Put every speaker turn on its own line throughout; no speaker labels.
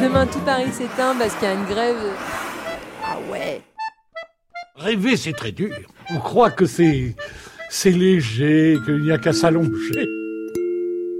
demain tout Paris s'éteint parce qu'il y a une grève. Ah ouais.
Rêver, c'est très dur. On croit que c'est c'est léger, qu'il n'y a qu'à s'allonger.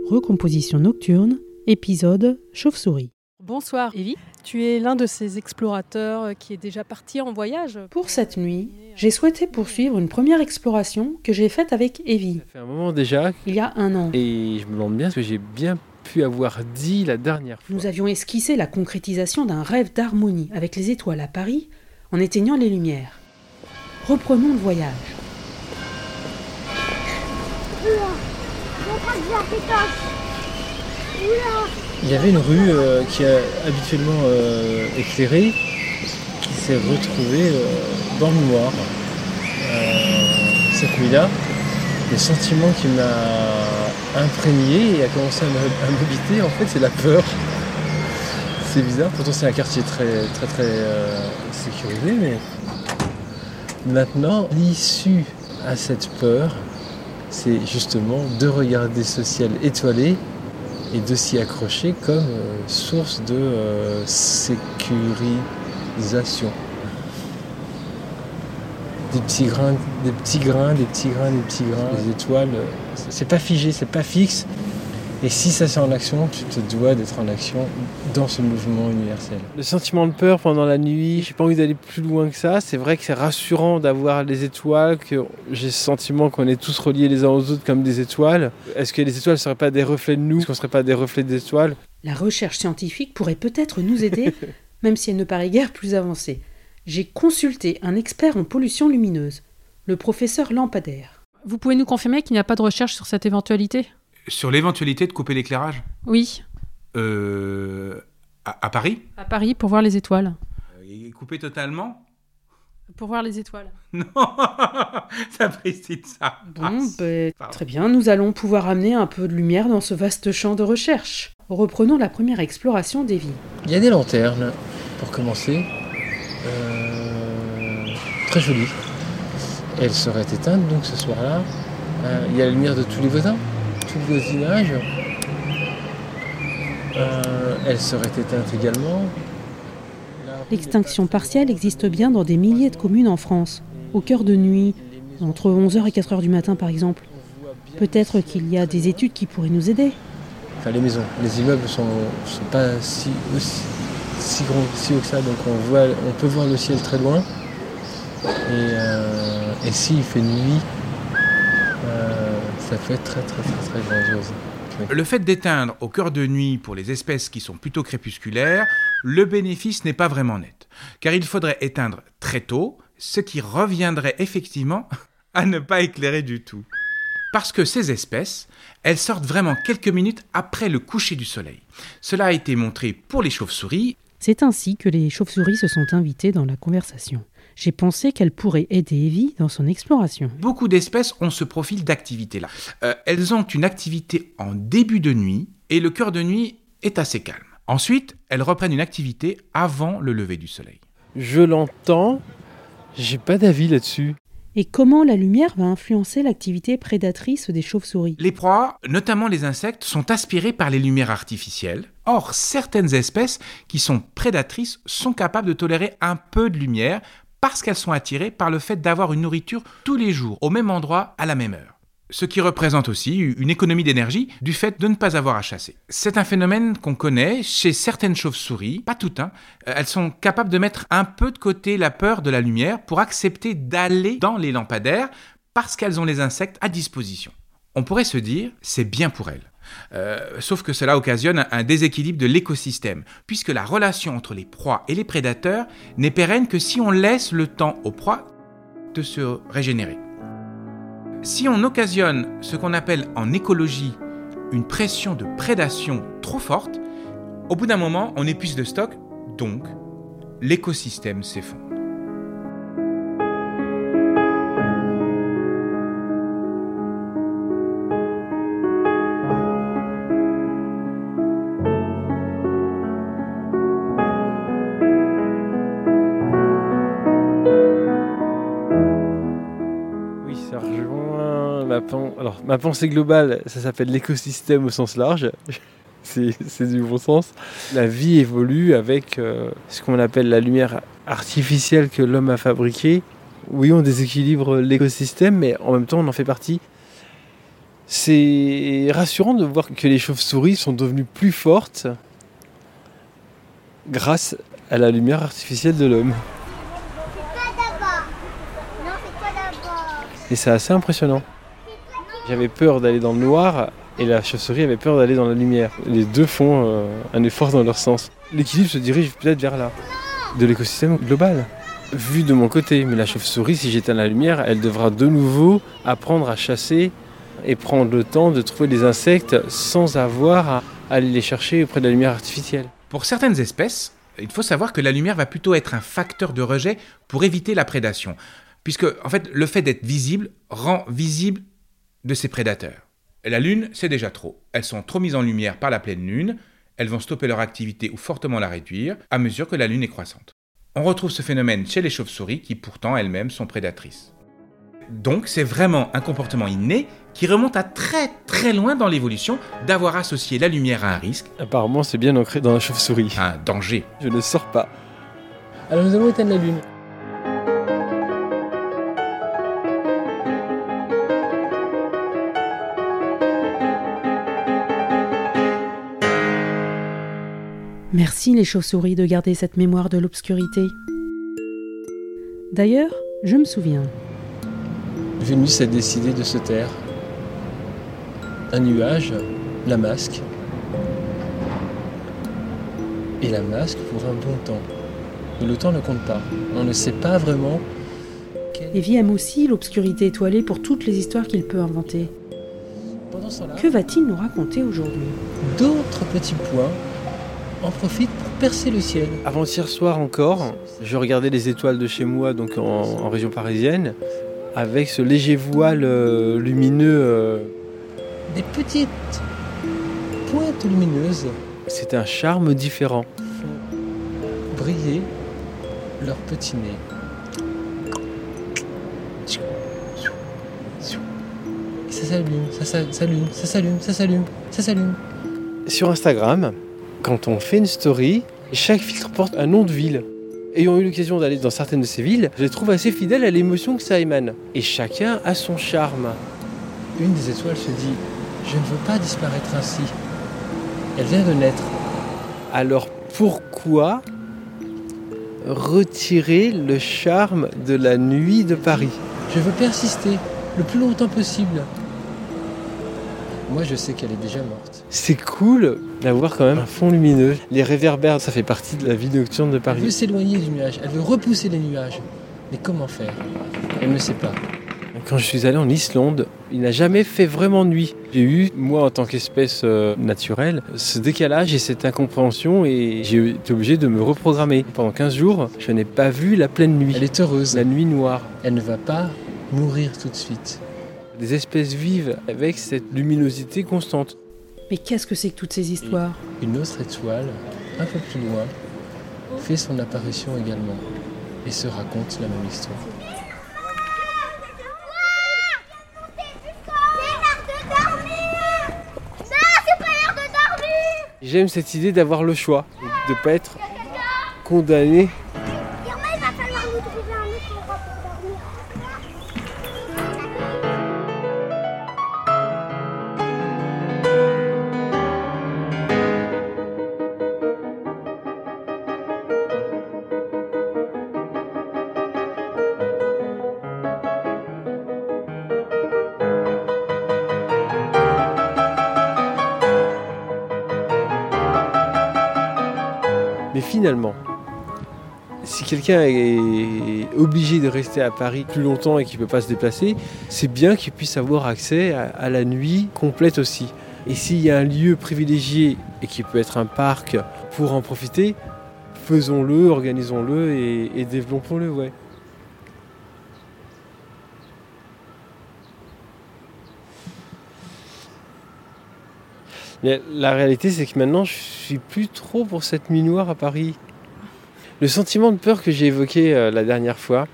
Recomposition nocturne, épisode Chauve-souris.
Bonsoir, Evie. Tu es l'un de ces explorateurs qui est déjà parti en voyage.
Pour cette nuit, j'ai souhaité poursuivre une première exploration que j'ai faite avec Evie.
Ça fait un moment déjà,
il y a un an.
et je me demande bien ce que j'ai bien pu avoir dit la dernière fois.
Nous avions esquissé la concrétisation d'un rêve d'harmonie avec les étoiles à Paris en éteignant les lumières. Reprenons le voyage.
Il y avait une rue euh, qui est habituellement euh, éclairée qui s'est retrouvée euh, dans le noir. Euh, cette nuit-là, le sentiment qui m'a imprégné et a commencé à me- à m'habiter, en fait, c'est la peur. C'est bizarre, pourtant c'est un quartier très très très euh, sécurisé, mais maintenant l'issue à cette peur, c'est justement de regarder ce ciel étoilé et de s'y accrocher comme euh, source de euh, sécurisation. Des petits grains, des petits grains, des petits grains, des petits grains. Les étoiles, euh, c'est- pas figé, c'est pas fixe. Et si ça c'est en action, tu te dois d'être en action dans ce mouvement universel. Le sentiment de peur pendant la nuit, j'ai pas envie d'aller plus loin que ça. C'est vrai que c'est rassurant d'avoir les étoiles, que j'ai ce sentiment qu'on est tous reliés les uns aux autres comme des étoiles. Est-ce que les étoiles ne seraient pas des reflets de nous? Est-ce qu'on ne serait pas des reflets d'étoiles
La recherche scientifique pourrait peut-être nous aider, même si elle ne paraît guère plus avancée. J'ai consulté un expert en pollution lumineuse, le professeur Lampadaire.
Vous pouvez nous confirmer qu'il n'y a pas de recherche sur cette éventualité?
Sur l'éventualité de couper l'éclairage?
Oui,
euh, à, à Paris?
À Paris pour voir les étoiles.
Et Couper totalement?
Pour voir les étoiles.
Non Ça précise ça.
Bon,
Ah,
ben, très bien, nous allons pouvoir amener un peu de lumière dans ce vaste champ de recherche. Reprenons la première exploration des vies.
Il y a des lanternes, pour commencer. Très. Elles seraient éteintes donc ce soir-là. Euh, il y a la lumière de tous les voisins, tout le voisinage. Euh, elles seraient éteintes également.
L'extinction partielle existe bien dans des milliers de communes en France, au cœur de nuit, entre 11h et 4h du matin par exemple. Peut-être qu'il y a des études qui pourraient nous aider.
Enfin, les maisons, les immeubles sont, sont pas si, aussi, si gros, si haut que ça, donc on, voit, on peut voir le ciel très loin. Et, euh, et s'il fait nuit, euh, ça peut être très très très très grandiose.
Le fait d'éteindre au cœur de nuit pour les espèces qui sont plutôt crépusculaires, le bénéfice n'est pas vraiment net. Car il faudrait éteindre très tôt, ce qui reviendrait effectivement à ne pas éclairer du tout. Parce que ces espèces, elles sortent vraiment quelques minutes après le coucher du soleil. Cela a été montré pour les chauves-souris
C'est ainsi que les chauves-souris se sont invitées dans la conversation. J'ai pensé qu'elles pourraient aider Evie dans son exploration.
Beaucoup d'espèces ont ce profil d'activité-là. Euh, elles ont une activité en début de nuit et le cœur de nuit est assez calme. Ensuite, elles reprennent une activité avant le lever du soleil.
Je l'entends, j'ai pas d'avis là-dessus.
Et comment la lumière va influencer l'activité prédatrice des chauves-souris?
Les proies, notamment les insectes, sont aspirées par les lumières artificielles. Or, certaines espèces qui sont prédatrices sont capables de tolérer un peu de lumière parce qu'elles sont attirées par le fait d'avoir une nourriture tous les jours, au même endroit, à la même heure. Ce qui représente aussi une économie d'énergie du fait de ne pas avoir à chasser. C'est un phénomène qu'on connaît chez certaines chauves-souris, pas toutes, hein. Euh, elles sont capables de mettre un peu de côté la peur de la lumière pour accepter d'aller dans les lampadaires parce qu'elles ont les insectes à disposition. On pourrait se dire, c'est bien pour elles. Euh, sauf que cela occasionne un déséquilibre de l'écosystème, puisque la relation entre les proies et les prédateurs n'est pérenne que si on laisse le temps aux proies de se régénérer. Si on occasionne ce qu'on appelle en écologie une pression de prédation trop forte, au bout d'un moment, on épuise le stock, donc l'écosystème s'effondre.
Ma, pensée globale, ça s'appelle l'écosystème au sens large.
c'est du bon sens. La vie évolue avec euh, ce qu'on appelle la lumière artificielle que l'homme a fabriquée. Oui, on déséquilibre l'écosystème, mais en même temps, on en fait partie. C'est rassurant de voir que les chauves-souris sont devenues plus fortes grâce à la lumière artificielle de l'homme. Et c'est assez impressionnant. J'avais peur d'aller dans le noir et la chauve-souris avait peur d'aller dans la lumière. Les deux font euh, un effort dans leur sens. L'équilibre se dirige peut-être vers là, de l'écosystème global. Vu de mon côté, mais la chauve-souris, si j'éteins la lumière, elle devra de nouveau apprendre à chasser et prendre le temps de trouver des insectes sans avoir à aller les chercher auprès de la lumière artificielle.
Pour certaines espèces, il faut savoir que la lumière va plutôt être un facteur de rejet pour éviter la prédation. Puisque, en fait, le fait d'être visible rend visible de ses prédateurs. la lune, c'est déjà trop. Elles sont trop mises en lumière par la pleine lune, elles vont stopper leur activité ou fortement la réduire à mesure que la lune est croissante. On retrouve ce phénomène chez les chauves-souris qui pourtant elles-mêmes sont prédatrices. Donc c'est vraiment un comportement inné qui remonte à très très loin dans l'évolution d'avoir associé la lumière à un risque.
Apparemment c'est bien ancré dans la chauve-souris.
Un danger.
Je ne sors pas. Alors nous allons éteindre la lune.
Merci les chauves-souris de garder cette mémoire de l'obscurité. D'ailleurs, je me souviens.
Vénus a décidé de se taire. Un nuage, la masque. Et la masque pour un bon temps. Mais le temps ne compte pas. On ne sait pas vraiment.
Evie aime aussi l'obscurité étoilée pour toutes les histoires qu'il peut inventer. Que va-t-il nous raconter aujourd'hui?
D'autres petits points en profite pour percer le ciel. Avant-hier soir encore, je regardais les étoiles de chez moi, donc en, région parisienne, avec ce léger voile euh, lumineux. Euh, Des petites pointes lumineuses. C'est un charme différent. briller leur petit nez. Et ça s'allume, ça s'allume, ça s'allume, ça s'allume, ça s'allume. Sur Instagram, quand on fait une story, chaque filtre porte un nom de ville. Ayant eu l'occasion d'aller dans certaines de ces villes, je les trouve assez fidèles à l'émotion que ça émane. Et chacun a son charme. Une des étoiles se dit Je ne veux pas disparaître ainsi. Elle vient de naître. Alors pourquoi retirer le charme de la nuit de Paris? Je veux persister le plus longtemps possible. Moi, je sais qu'elle est déjà morte. C'est cool d'avoir quand même un fond lumineux. Les réverbères, ça fait partie de la vie nocturne de Paris. Elle veut s'éloigner du nuage, elle veut repousser les nuages. Mais comment faire? Elle ne sait pas. Quand je suis allé en Islande, il n'a jamais fait vraiment nuit. J'ai eu, moi en tant qu'espèce euh, naturelle, ce décalage et cette incompréhension et j'ai été obligé de me reprogrammer. Pendant 15 jours, je n'ai pas vu la pleine nuit. Elle est heureuse. La nuit noire. Elle ne va pas mourir tout de suite des espèces vives avec cette luminosité constante.
Mais qu'est-ce que c'est que toutes ces histoires?
Une autre étoile, un peu plus loin, fait son apparition également et se raconte la même histoire. J'aime cette idée d'avoir le choix, de ne pas être condamné finalement, si quelqu'un est obligé de rester à Paris plus longtemps et qu'il ne peut pas se déplacer, c'est bien qu'il puisse avoir accès à, la nuit complète aussi. Et s'il y a un lieu privilégié et qui peut être un parc pour en profiter, faisons-le, organisons-le et, développons-le. La réalité, c'est que maintenant, je suis plus trop pour cette nuit noire à Paris. Le sentiment de peur que j'ai évoqué euh, la dernière fois,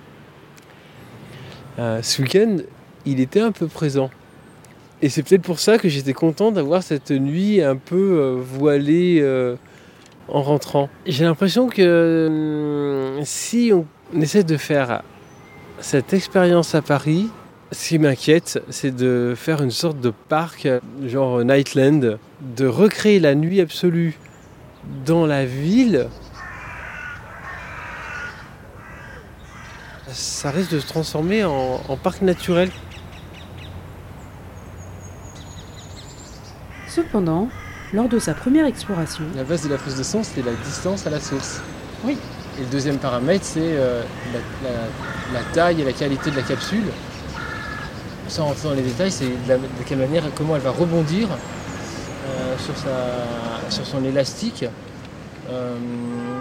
euh, ce week-end, il était un peu présent.
Et c'est peut-être pour ça que j'étais content d'avoir cette nuit un peu euh, voilée en rentrant. J'ai l'impression que hum, si on essaie de faire cette expérience à Paris, ce qui m'inquiète, c'est de faire une sorte de parc, genre Nightland, de recréer la nuit absolue dans la ville. Ça risque de se transformer en, en parc naturel.
Cependant, lors de sa première exploration,
La base de la prise de son, c'est la distance à la source.
Oui.
Et le deuxième paramètre, c'est euh, la, la- la taille et la qualité de la capsule. Sans rentrer dans les détails, c'est de, la- de quelle manière, comment elle va rebondir euh, sur, sa, sur son élastique, euh,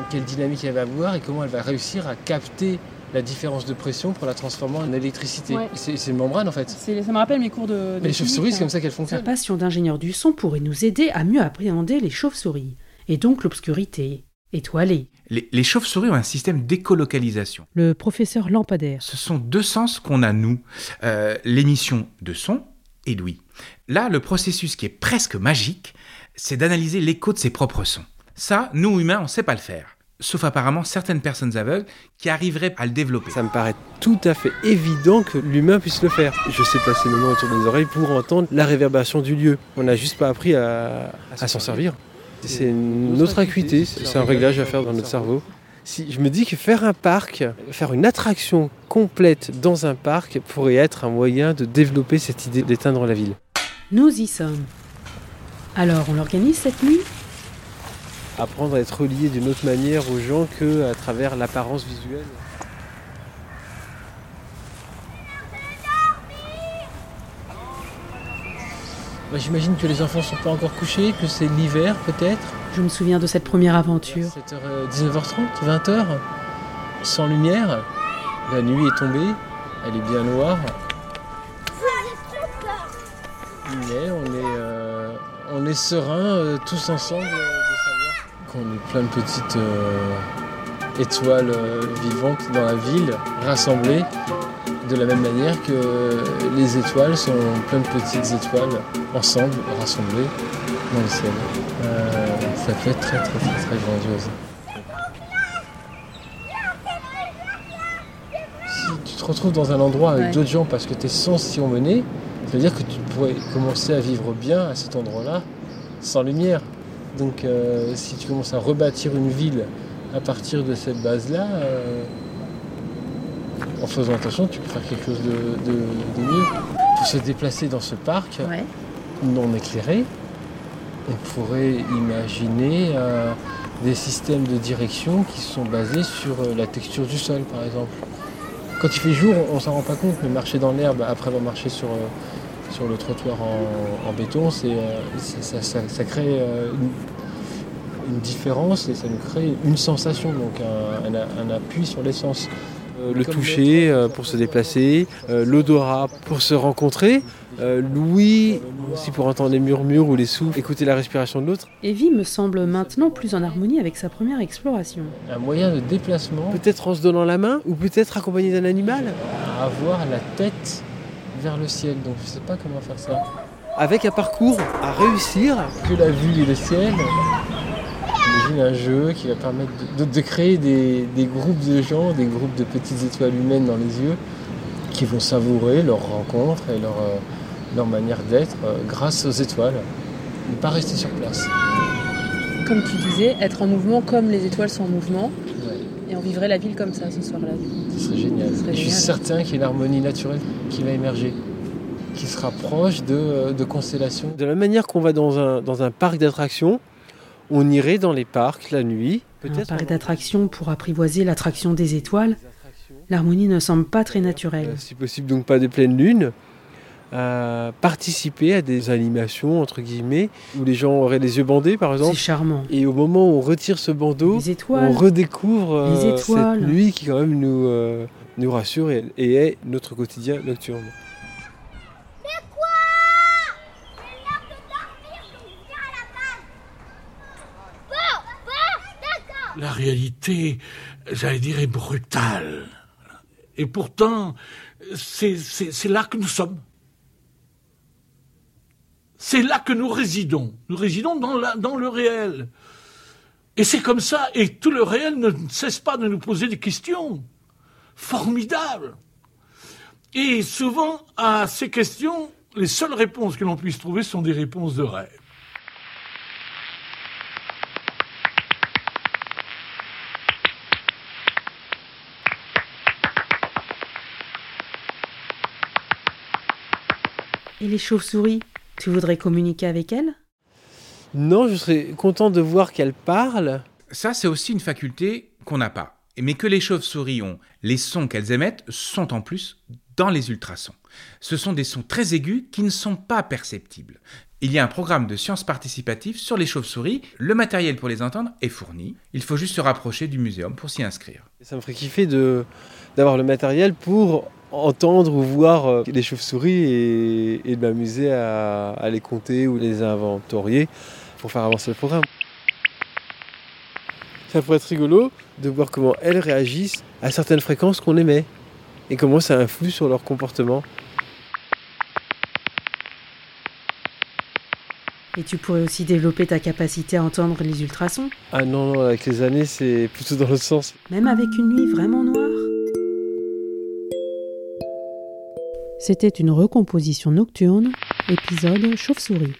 quelle dynamique elle va avoir et comment elle va réussir à capter la différence de pression pour la transformer en électricité.
Ouais.
C'est une membrane en fait.
C'est- Ça me rappelle mes cours de. de
Mais les chauves-souris, c'est comme ça qu'elles fonctionnent.
passion d'ingénieur du son pourrait nous aider à mieux appréhender les chauves-souris, et donc l'obscurité étoilée.
Les, les chauves-souris ont un système d'écolocalisation.
Le professeur Lampadaire.
Ce sont deux sens qu'on a, nous. Euh, L'émission de son et d'ouïe. Là, le processus qui est presque magique, c'est d'analyser l'écho de ses propres sons. Ça, nous, humains, on ne sait pas le faire. Sauf apparemment certaines personnes aveugles qui arriveraient à le développer.
Ça me paraît tout à fait évident que l'humain puisse le faire. Je sais passer mes mains autour des oreilles pour entendre la réverbération du lieu. On n'a juste pas appris à, à s'en servir. C'est une autre acuité, c'est un réglage à faire dans notre cerveau. Si je me dis que faire un parc, faire une attraction complète dans un parc pourrait être un moyen de développer cette idée d'éteindre la ville.
Nous y sommes. Alors, on l'organise cette nuit?
Apprendre à être relié d'une autre manière aux gens que à travers l'apparence visuelle. Bah, J'imagine que les enfants sont pas encore couchés, que c'est l'hiver peut-être.
Je me souviens de cette première aventure.
7h, 19h30, 20h, sans lumière. La nuit est tombée, elle est bien noire. Mais on est, euh, on est serein euh, tous ensemble euh, de savoir qu'on est plein de petites euh, étoiles euh, vivantes dans la ville, rassemblées de la même manière que les étoiles sont plein de petites étoiles ensemble, rassemblées dans le ciel. Euh, ça peut être très très très très grandiose. Si tu te retrouves dans un endroit avec
Ouais.
d'autres gens parce que tes sens s'y ont mené, ça veut dire que tu pourrais commencer à vivre bien à cet endroit-là sans lumière. Donc euh, si tu commences à rebâtir une ville à partir de cette base-là, euh, en faisant attention, tu peux faire quelque chose de, de- de mieux. Pour se déplacer dans ce parc,
Ouais.
non éclairé, on pourrait imaginer euh, des systèmes de direction qui sont basés sur euh, la texture du sol, par exemple. Quand il fait jour, on, on s'en rend pas compte, mais marcher dans l'herbe après avoir marché sur, euh, sur le trottoir en, en béton, c'est, ça, ça- ça crée une, une différence et ça nous crée une sensation, donc un, un- un appui sur les sens. Euh, le
Comme
toucher euh, pour se déplacer, euh, l'odorat pour se rencontrer, euh, l'ouïe aussi pour entendre les murmures ou les souffles, écouter la respiration de l'autre.
Evie me semble maintenant plus en harmonie avec sa première exploration.
Un moyen de déplacement, peut-être en se donnant la main ou peut-être accompagné d'un animal, à avoir la tête vers le ciel. Donc je sais pas comment faire ça. Avec un parcours à réussir, que la vue et le ciel. Imagine un jeu qui va permettre de, de- de créer des, des groupes de gens, des groupes de petites étoiles humaines dans les yeux, qui vont savourer leur rencontre et leur, euh, leur manière d'être euh, grâce aux étoiles. Ne pas rester sur place.
Comme tu disais, être en mouvement comme les étoiles sont en mouvement.
Ouais.
Et on vivrait la ville comme ça ce soir-là.
Ce serait génial.
Ce serait
Et je suis certain qu'il y a une harmonie naturelle qui va émerger, qui sera proche de, de constellations. De la même manière qu'on va dans un, dans un parc d'attractions, on irait dans les parcs la nuit.
Un parc d'attractions pour apprivoiser l'attraction des étoiles, l'harmonie ne semble pas très
Euh,
naturelle.
si possible donc pas des pleines lunes, euh, participer à des animations entre guillemets où les gens auraient les yeux bandés par
C'est
exemple.
charmant.
Et au moment où on retire ce bandeau,
Les
on redécouvre euh,
Les étoiles.
cette nuit qui quand même nous, euh, nous rassure et, et est notre quotidien nocturne.
La réalité, j'allais dire, est brutale. Et pourtant, c'est là que nous sommes. C'est là que nous résidons. Nous résidons dans le réel. Et c'est comme ça, et tout le réel ne cesse pas de nous poser des questions. Formidables. Et souvent, à ces questions, les seules réponses que l'on puisse trouver sont des réponses de rêve.
Et les chauves-souris Tu voudrais communiquer avec elles?
Non, je serais content de voir qu'elles parlent.
Ça, c'est aussi une faculté qu'on n'a pas. Mais que les chauves-souris ont, les sons qu'elles émettent sont en plus dans les ultrasons. Ce sont des sons très aigus qui ne sont pas perceptibles. Il y a un programme de sciences participatives sur les chauves-souris. Le matériel pour les entendre est fourni. Il faut juste se rapprocher du muséum pour s'y inscrire.
Ça me ferait kiffer de, d'avoir le matériel pour entendre ou voir euh, les chauves-souris et, et de m'amuser à, à les compter ou les inventorier pour faire avancer le programme. Ça pourrait être rigolo de voir comment elles réagissent à certaines fréquences qu'on émet et comment ça influe sur leur comportement.
Et tu pourrais aussi développer ta capacité à entendre les ultrasons,
Ah non, non, avec les années, c'est plutôt dans l'autre sens.
même avec une nuit vraiment noire. C'était une recomposition nocturne, épisode chauve-souris.